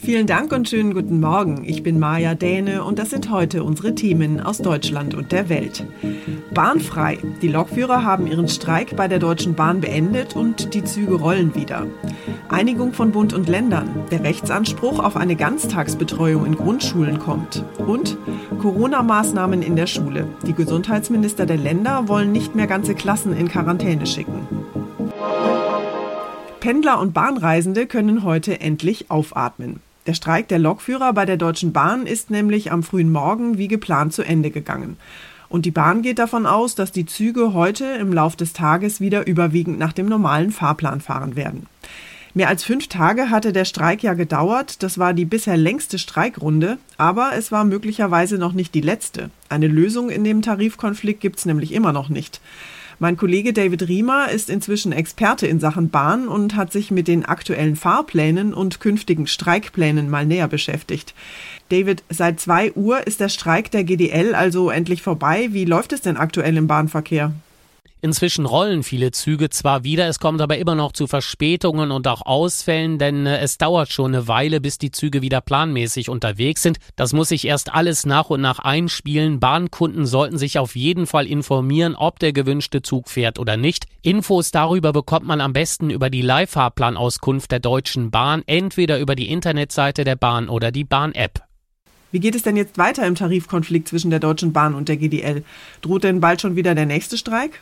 Vielen Dank und schönen guten Morgen. Ich bin Maja Däne und das sind heute unsere Themen aus Deutschland und der Welt. Bahnfrei. Die Lokführer haben ihren Streik bei der Deutschen Bahn beendet und die Züge rollen wieder. Einigung von Bund und Ländern. Der Rechtsanspruch auf eine Ganztagsbetreuung in Grundschulen kommt. Und Corona-Maßnahmen in der Schule. Die Gesundheitsminister der Länder wollen nicht mehr ganze Klassen in Quarantäne schicken. Pendler und Bahnreisende können heute endlich aufatmen. Der Streik der Lokführer bei der Deutschen Bahn ist nämlich am frühen Morgen wie geplant zu Ende gegangen. Und die Bahn geht davon aus, dass die Züge heute im Lauf des Tages wieder überwiegend nach dem normalen Fahrplan fahren werden. Mehr als fünf Tage hatte der Streik ja gedauert. Das war die bisher längste Streikrunde, aber es war möglicherweise noch nicht die letzte. Eine Lösung in dem Tarifkonflikt gibt es nämlich immer noch nicht. Mein Kollege David Riemer ist inzwischen Experte in Sachen Bahn und hat sich mit den aktuellen Fahrplänen und künftigen Streikplänen mal näher beschäftigt. David, seit zwei Uhr ist der Streik der GDL also endlich vorbei. Wie läuft es denn aktuell im Bahnverkehr? Inzwischen rollen viele Züge zwar wieder, es kommt aber immer noch zu Verspätungen und auch Ausfällen, denn äh, es dauert schon eine Weile, bis die Züge wieder planmäßig unterwegs sind. Das muss sich erst alles nach und nach einspielen. Bahnkunden sollten sich auf jeden Fall informieren, ob der gewünschte Zug fährt oder nicht. Infos darüber bekommt man am besten über die Leihfahrplanauskunft der Deutschen Bahn, entweder über die Internetseite der Bahn oder die Bahn-App. Wie geht es denn jetzt weiter im Tarifkonflikt zwischen der Deutschen Bahn und der GDL? Droht denn bald schon wieder der nächste Streik?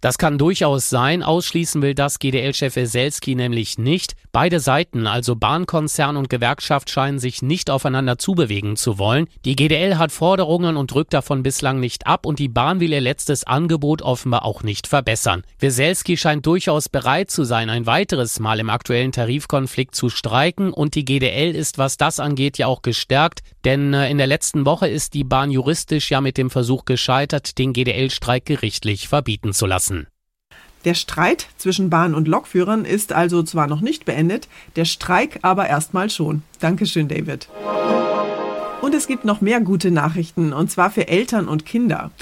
Das kann durchaus sein, ausschließen will das GDL-Chef Weselski nämlich nicht. Beide Seiten, also Bahnkonzern und Gewerkschaft, scheinen sich nicht aufeinander zubewegen zu wollen. Die GDL hat Forderungen und drückt davon bislang nicht ab und die Bahn will ihr letztes Angebot offenbar auch nicht verbessern. Weselski scheint durchaus bereit zu sein, ein weiteres Mal im aktuellen Tarifkonflikt zu streiken und die GDL ist, was das angeht, ja auch gestärkt, denn äh, in der letzten Woche ist die Bahn juristisch ja mit dem Versuch gescheitert, den GDL-Streik gerichtlich verbieten zu lassen. Der Streit zwischen Bahn- und Lokführern ist also zwar noch nicht beendet, der Streik aber erstmal schon. Dankeschön, David. Und es gibt noch mehr gute Nachrichten, und zwar für Eltern und Kinder.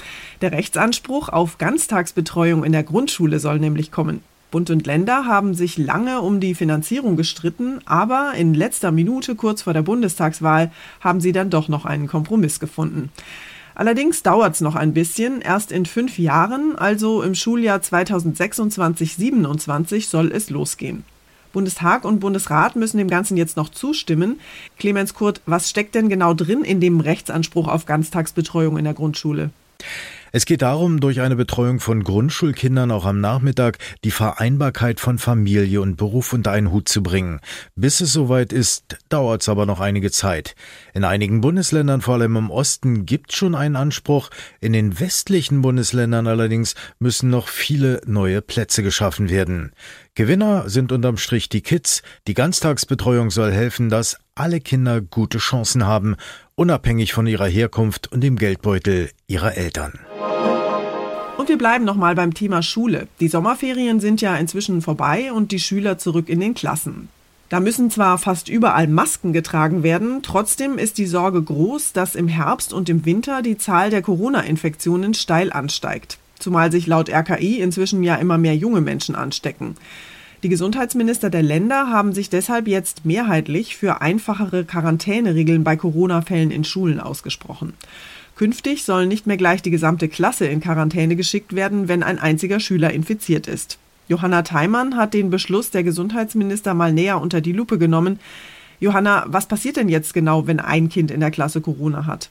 Der Rechtsanspruch auf Ganztagsbetreuung in der Grundschule soll nämlich kommen. Bund und Länder haben sich lange um die Finanzierung gestritten, aber in letzter Minute kurz vor der Bundestagswahl haben sie dann doch noch einen Kompromiss gefunden. Allerdings dauert es noch ein bisschen. Erst in fünf Jahren, also im Schuljahr 2026-27, soll es losgehen. Bundestag und Bundesrat müssen dem Ganzen jetzt noch zustimmen. Clemens Kurt, was steckt denn genau drin in dem Rechtsanspruch auf Ganztagsbetreuung in der Grundschule? Es geht darum, durch eine Betreuung von Grundschulkindern auch am Nachmittag die Vereinbarkeit von Familie und Beruf unter einen Hut zu bringen. Bis es soweit ist, dauert es aber noch einige Zeit. In einigen Bundesländern, vor allem im Osten, gibt schon einen Anspruch. In den westlichen Bundesländern allerdings müssen noch viele neue Plätze geschaffen werden. Gewinner sind unterm Strich die Kids. Die Ganztagsbetreuung soll helfen, dass alle Kinder gute Chancen haben, unabhängig von ihrer Herkunft und dem Geldbeutel ihrer Eltern. Und wir bleiben nochmal beim Thema Schule. Die Sommerferien sind ja inzwischen vorbei und die Schüler zurück in den Klassen. Da müssen zwar fast überall Masken getragen werden, trotzdem ist die Sorge groß, dass im Herbst und im Winter die Zahl der Corona-Infektionen steil ansteigt. Zumal sich laut RKI inzwischen ja immer mehr junge Menschen anstecken. Die Gesundheitsminister der Länder haben sich deshalb jetzt mehrheitlich für einfachere Quarantäneregeln bei Corona-Fällen in Schulen ausgesprochen. Künftig soll nicht mehr gleich die gesamte Klasse in Quarantäne geschickt werden, wenn ein einziger Schüler infiziert ist. Johanna Theimann hat den Beschluss der Gesundheitsminister mal näher unter die Lupe genommen. Johanna, was passiert denn jetzt genau, wenn ein Kind in der Klasse Corona hat?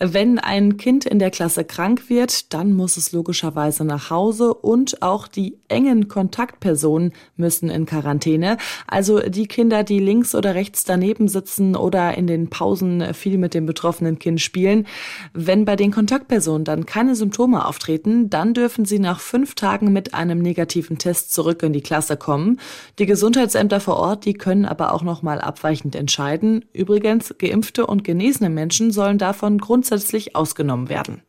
Wenn ein Kind in der Klasse krank wird, dann muss es logischerweise nach Hause und auch die engen Kontaktpersonen müssen in Quarantäne. Also die Kinder, die links oder rechts daneben sitzen oder in den Pausen viel mit dem betroffenen Kind spielen. Wenn bei den Kontaktpersonen dann keine Symptome auftreten, dann dürfen sie nach fünf Tagen mit einem negativen Test zurück in die Klasse kommen. Die Gesundheitsämter vor Ort, die können aber auch noch mal abweichend entscheiden. Übrigens, geimpfte und genesene Menschen sollen davon grundsätzlich grundsätzlich ausgenommen werden.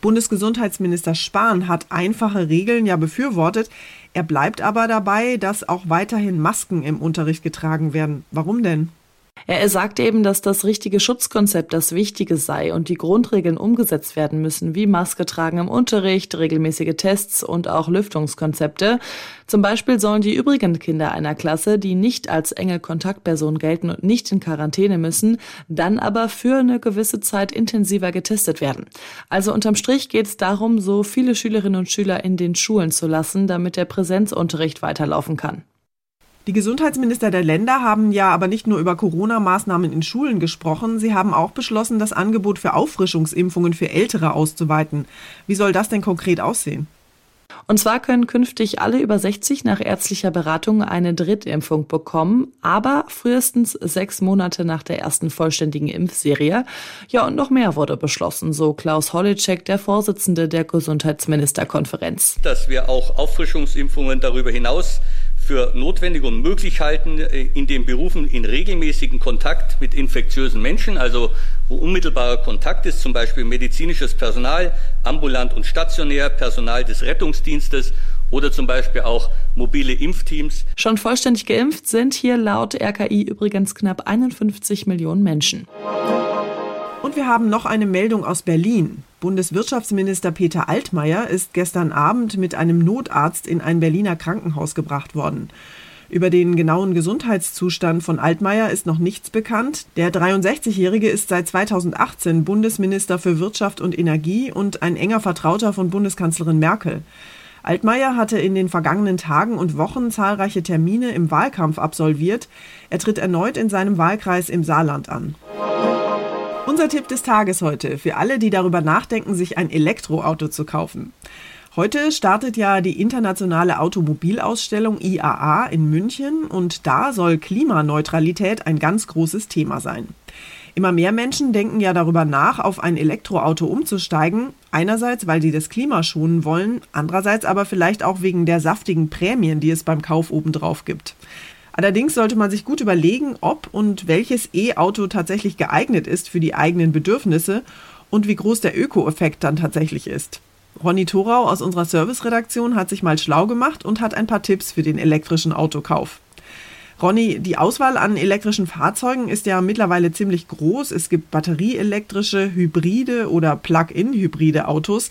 Bundesgesundheitsminister Spahn hat einfache Regeln ja befürwortet. Er bleibt aber dabei, dass auch weiterhin Masken im Unterricht getragen werden. Warum denn? Er sagt eben, dass das richtige Schutzkonzept das Wichtige sei und die Grundregeln umgesetzt werden müssen, wie Maske tragen im Unterricht, regelmäßige Tests und auch Lüftungskonzepte. Zum Beispiel sollen die übrigen Kinder einer Klasse, die nicht als enge Kontaktperson gelten und nicht in Quarantäne müssen, dann aber für eine gewisse Zeit intensiver getestet werden. Also unterm Strich geht es darum, so viele Schülerinnen und Schüler in den Schulen zu lassen, damit der Präsenzunterricht weiterlaufen kann. Die Gesundheitsminister der Länder haben ja aber nicht nur über Corona-Maßnahmen in Schulen gesprochen, sie haben auch beschlossen, das Angebot für Auffrischungsimpfungen für Ältere auszuweiten. Wie soll das denn konkret aussehen? Und zwar können künftig alle über 60 nach ärztlicher Beratung eine Drittimpfung bekommen, aber frühestens sechs Monate nach der ersten vollständigen Impfserie. Ja, und noch mehr wurde beschlossen, so Klaus Holleczek, der Vorsitzende der Gesundheitsministerkonferenz. Dass wir auch Auffrischungsimpfungen darüber hinaus für notwendig und möglich halten, äh, in den Berufen in regelmäßigen Kontakt mit infektiösen Menschen, also wo unmittelbarer Kontakt ist, zum Beispiel medizinisches Personal, ambulant und stationär, Personal des Rettungsdienstes oder zum Beispiel auch mobile Impfteams. Schon vollständig geimpft sind hier laut RKI übrigens knapp 51 Millionen Menschen. Und wir haben noch eine Meldung aus Berlin. Bundeswirtschaftsminister Peter Altmaier ist gestern Abend mit einem Notarzt in ein Berliner Krankenhaus gebracht worden. Über den genauen Gesundheitszustand von Altmaier ist noch nichts bekannt. Der 63-Jährige ist seit 2018 Bundesminister für Wirtschaft und Energie und ein enger Vertrauter von Bundeskanzlerin Merkel. Altmaier hatte in den vergangenen Tagen und Wochen zahlreiche Termine im Wahlkampf absolviert. Er tritt erneut in seinem Wahlkreis im Saarland an. Unser Tipp des Tages heute für alle, die darüber nachdenken, sich ein Elektroauto zu kaufen. Heute startet ja die internationale Automobilausstellung IAA in München und da soll Klimaneutralität ein ganz großes Thema sein. Immer mehr Menschen denken ja darüber nach, auf ein Elektroauto umzusteigen. Einerseits, weil sie das Klima schonen wollen, andererseits aber vielleicht auch wegen der saftigen Prämien, die es beim Kauf obendrauf gibt. Allerdings sollte man sich gut überlegen, ob und welches E-Auto tatsächlich geeignet ist für die eigenen Bedürfnisse und wie groß der Öko-Effekt dann tatsächlich ist. Ronny Thorau aus unserer Serviceredaktion hat sich mal schlau gemacht und hat ein paar Tipps für den elektrischen Autokauf. Ronny, die Auswahl an elektrischen Fahrzeugen ist ja mittlerweile ziemlich groß. Es gibt batterieelektrische, hybride oder Plug-in-hybride Autos.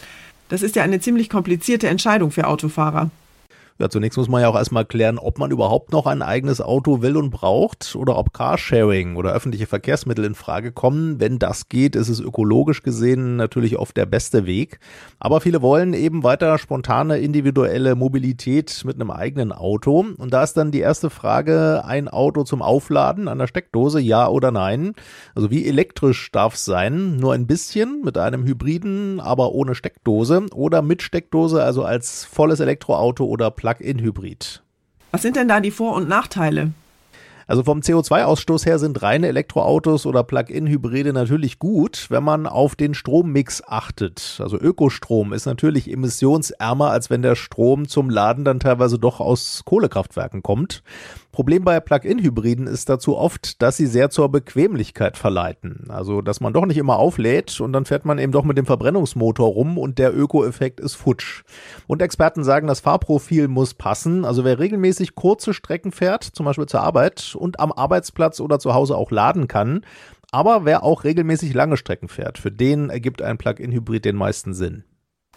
Das ist ja eine ziemlich komplizierte Entscheidung für Autofahrer. Ja, zunächst muss man ja auch erstmal klären, ob man überhaupt noch ein eigenes Auto will und braucht oder ob Carsharing oder öffentliche Verkehrsmittel in Frage kommen. Wenn das geht, ist es ökologisch gesehen natürlich oft der beste Weg. Aber viele wollen eben weiter spontane individuelle Mobilität mit einem eigenen Auto. Und da ist dann die erste Frage, ein Auto zum Aufladen an der Steckdose, ja oder nein? Also wie elektrisch darf es sein? Nur ein bisschen mit einem Hybriden, aber ohne Steckdose oder mit Steckdose, also als volles Elektroauto oder Plug Plug-in-Hybrid. Was sind denn da die Vor- und Nachteile? Also vom CO2-Ausstoß her sind reine Elektroautos oder Plug-in-Hybride natürlich gut, wenn man auf den Strommix achtet. Also Ökostrom ist natürlich emissionsärmer, als wenn der Strom zum Laden dann teilweise doch aus Kohlekraftwerken kommt. Problem bei Plug-in-Hybriden ist dazu oft, dass sie sehr zur Bequemlichkeit verleiten. Also, dass man doch nicht immer auflädt und dann fährt man eben doch mit dem Verbrennungsmotor rum und der Öko-Effekt ist futsch. Und Experten sagen, das Fahrprofil muss passen. Also, wer regelmäßig kurze Strecken fährt, zum Beispiel zur Arbeit und am Arbeitsplatz oder zu Hause auch laden kann, aber wer auch regelmäßig lange Strecken fährt, für den ergibt ein Plug-in-Hybrid den meisten Sinn.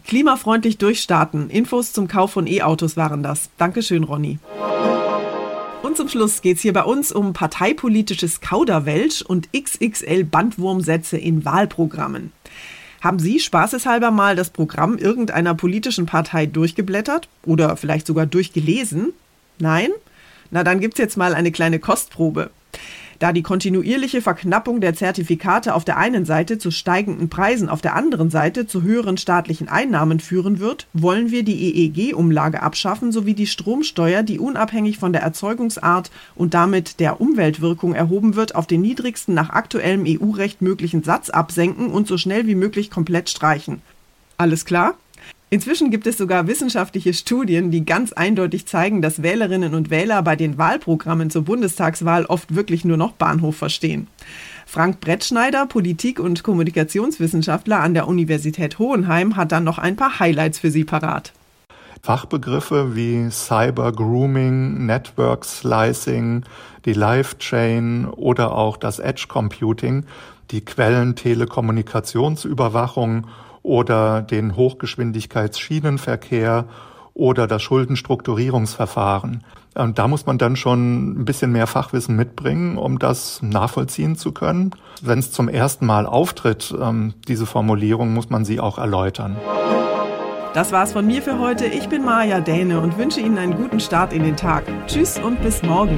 Klimafreundlich durchstarten. Infos zum Kauf von E-Autos waren das. Dankeschön, Ronny. Und zum Schluss geht es hier bei uns um parteipolitisches Kauderwelsch und XXL Bandwurmsätze in Wahlprogrammen. Haben Sie spaßeshalber mal das Programm irgendeiner politischen Partei durchgeblättert oder vielleicht sogar durchgelesen? Nein? Na, dann gibt's jetzt mal eine kleine Kostprobe. Da die kontinuierliche Verknappung der Zertifikate auf der einen Seite zu steigenden Preisen auf der anderen Seite zu höheren staatlichen Einnahmen führen wird, wollen wir die EEG-Umlage abschaffen sowie die Stromsteuer, die unabhängig von der Erzeugungsart und damit der Umweltwirkung erhoben wird, auf den niedrigsten nach aktuellem EU-Recht möglichen Satz absenken und so schnell wie möglich komplett streichen. Alles klar? Inzwischen gibt es sogar wissenschaftliche Studien, die ganz eindeutig zeigen, dass Wählerinnen und Wähler bei den Wahlprogrammen zur Bundestagswahl oft wirklich nur noch Bahnhof verstehen. Frank Brettschneider, Politik- und Kommunikationswissenschaftler an der Universität Hohenheim, hat dann noch ein paar Highlights für Sie parat. Fachbegriffe wie Cyber Grooming, Network Slicing, die Live Chain oder auch das Edge Computing, die Quellen Telekommunikationsüberwachung oder den Hochgeschwindigkeitsschienenverkehr oder das Schuldenstrukturierungsverfahren. Und da muss man dann schon ein bisschen mehr Fachwissen mitbringen, um das nachvollziehen zu können. Wenn es zum ersten Mal auftritt, ähm, diese Formulierung, muss man sie auch erläutern. Das war's von mir für heute. Ich bin Maja Däne und wünsche Ihnen einen guten Start in den Tag. Tschüss und bis morgen.